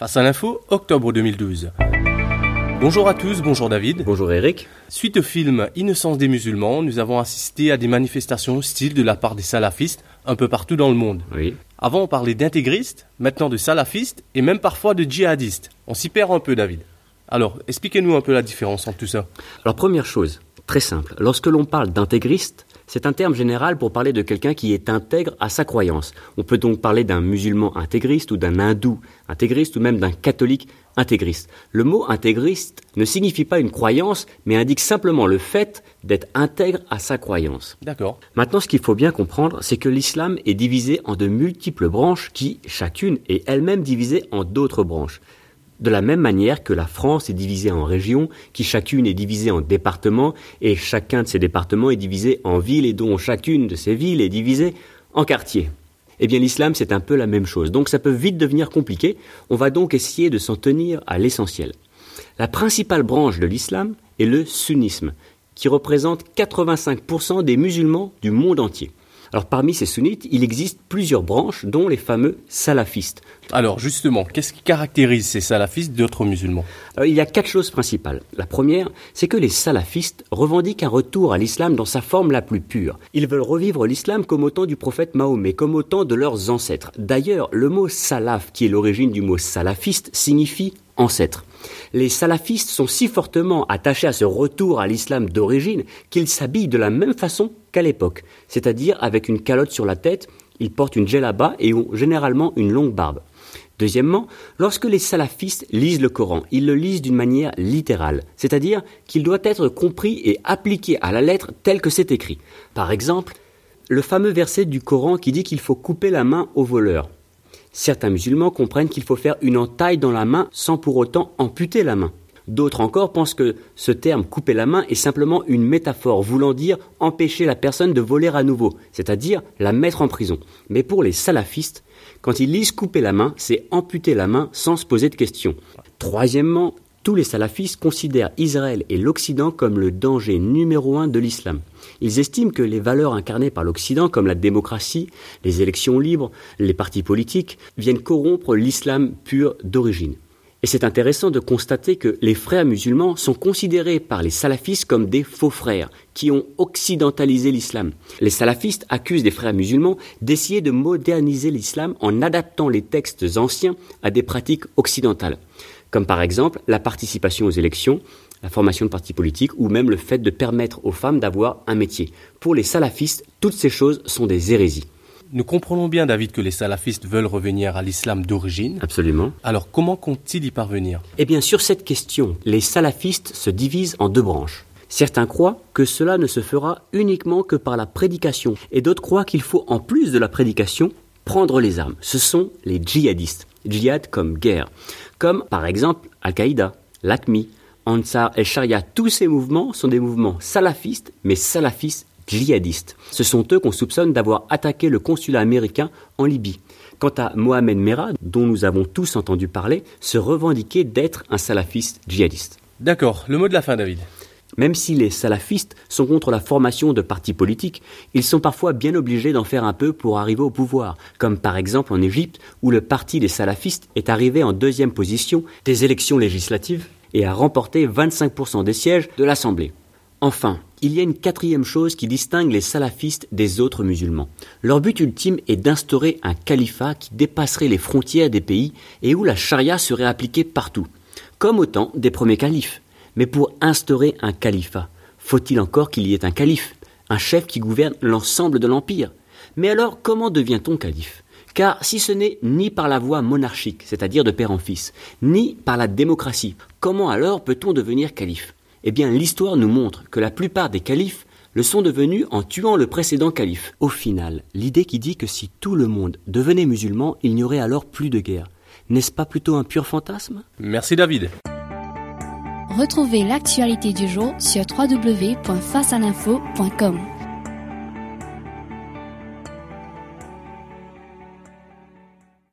Face à l'info, octobre 2012. Bonjour à tous, bonjour David. Bonjour Eric. Suite au film Innocence des musulmans, nous avons assisté à des manifestations hostiles de la part des salafistes un peu partout dans le monde. Oui. Avant on parlait d'intégristes, maintenant de salafistes et même parfois de djihadistes. On s'y perd un peu David. Alors, expliquez-nous un peu la différence entre tout ça. Alors première chose, très simple, lorsque l'on parle d'intégriste, c'est un terme général pour parler de quelqu'un qui est intègre à sa croyance. On peut donc parler d'un musulman intégriste ou d'un hindou intégriste ou même d'un catholique intégriste. Le mot intégriste ne signifie pas une croyance, mais indique simplement le fait d'être intègre à sa croyance. D'accord. Maintenant, ce qu'il faut bien comprendre, c'est que l'islam est divisé en de multiples branches qui, chacune, est elle-même divisée en d'autres branches. De la même manière que la France est divisée en régions, qui chacune est divisée en départements, et chacun de ces départements est divisé en villes, et dont chacune de ces villes est divisée en quartiers. Eh bien l'islam c'est un peu la même chose, donc ça peut vite devenir compliqué, on va donc essayer de s'en tenir à l'essentiel. La principale branche de l'islam est le sunnisme, qui représente 85% des musulmans du monde entier. Alors parmi ces sunnites, il existe plusieurs branches, dont les fameux salafistes. Alors justement, qu'est-ce qui caractérise ces salafistes d'autres musulmans? Alors, il y a quatre choses principales. La première, c'est que les salafistes revendiquent un retour à l'islam dans sa forme la plus pure. Ils veulent revivre l'islam comme au temps du prophète Mahomet, comme au temps de leurs ancêtres. D'ailleurs, le mot salaf, qui est l'origine du mot salafiste, signifie ancêtre. Les salafistes sont si fortement attachés à ce retour à l'islam d'origine qu'ils s'habillent de la même façon qu'à l'époque, c'est-à-dire avec une calotte sur la tête, ils portent une djellaba et ont généralement une longue barbe. Deuxièmement, lorsque les salafistes lisent le Coran, ils le lisent d'une manière littérale, c'est-à-dire qu'il doit être compris et appliqué à la lettre tel que c'est écrit. Par exemple, le fameux verset du Coran qui dit qu'il faut couper la main au voleur. Certains musulmans comprennent qu'il faut faire une entaille dans la main sans pour autant amputer la main. D'autres encore pensent que ce terme couper la main est simplement une métaphore voulant dire empêcher la personne de voler à nouveau, c'est-à-dire la mettre en prison. Mais pour les salafistes, quand ils lisent couper la main, c'est amputer la main sans se poser de questions. Troisièmement, tous les salafistes considèrent Israël et l'Occident comme le danger numéro un de l'islam. Ils estiment que les valeurs incarnées par l'Occident, comme la démocratie, les élections libres, les partis politiques, viennent corrompre l'islam pur d'origine. Et c'est intéressant de constater que les frères musulmans sont considérés par les salafistes comme des faux frères, qui ont occidentalisé l'islam. Les salafistes accusent des frères musulmans d'essayer de moderniser l'islam en adaptant les textes anciens à des pratiques occidentales, comme par exemple la participation aux élections, la formation de partis politiques ou même le fait de permettre aux femmes d'avoir un métier. Pour les salafistes, toutes ces choses sont des hérésies. Nous comprenons bien David que les salafistes veulent revenir à l'islam d'origine. Absolument. Alors comment comptent-ils y parvenir? Eh bien, sur cette question, les salafistes se divisent en deux branches. Certains croient que cela ne se fera uniquement que par la prédication, et d'autres croient qu'il faut, en plus de la prédication, prendre les armes. Ce sont les djihadistes. Djihad comme guerre. Comme par exemple Al-Qaïda, l'ACMI, Ansar et Sharia. Tous ces mouvements sont des mouvements salafistes, mais salafistes djihadistes. Ce sont eux qu'on soupçonne d'avoir attaqué le consulat américain en Libye. Quant à Mohamed Merah, dont nous avons tous entendu parler, se revendiquait d'être un salafiste djihadiste. D'accord, le mot de la fin David. Même si les salafistes sont contre la formation de partis politiques, ils sont parfois bien obligés d'en faire un peu pour arriver au pouvoir, comme par exemple en Égypte où le parti des salafistes est arrivé en deuxième position des élections législatives et a remporté 25% des sièges de l'Assemblée. Enfin, il y a une quatrième chose qui distingue les salafistes des autres musulmans. Leur but ultime est d'instaurer un califat qui dépasserait les frontières des pays et où la charia serait appliquée partout, comme au temps des premiers califes. Mais pour instaurer un califat, faut-il encore qu'il y ait un calife, un chef qui gouverne l'ensemble de l'empire? Mais alors, comment devient-on calife? Car si ce n'est ni par la voie monarchique, c'est-à-dire de père en fils, ni par la démocratie, comment alors peut-on devenir calife? Eh bien, l'histoire nous montre que la plupart des califes le sont devenus en tuant le précédent calife. Au final, l'idée qui dit que si tout le monde devenait musulman, il n'y aurait alors plus de guerre, n'est-ce pas plutôt un pur fantasme? Merci David. Retrouvez l'actualité du jour sur www.facealinfo.com.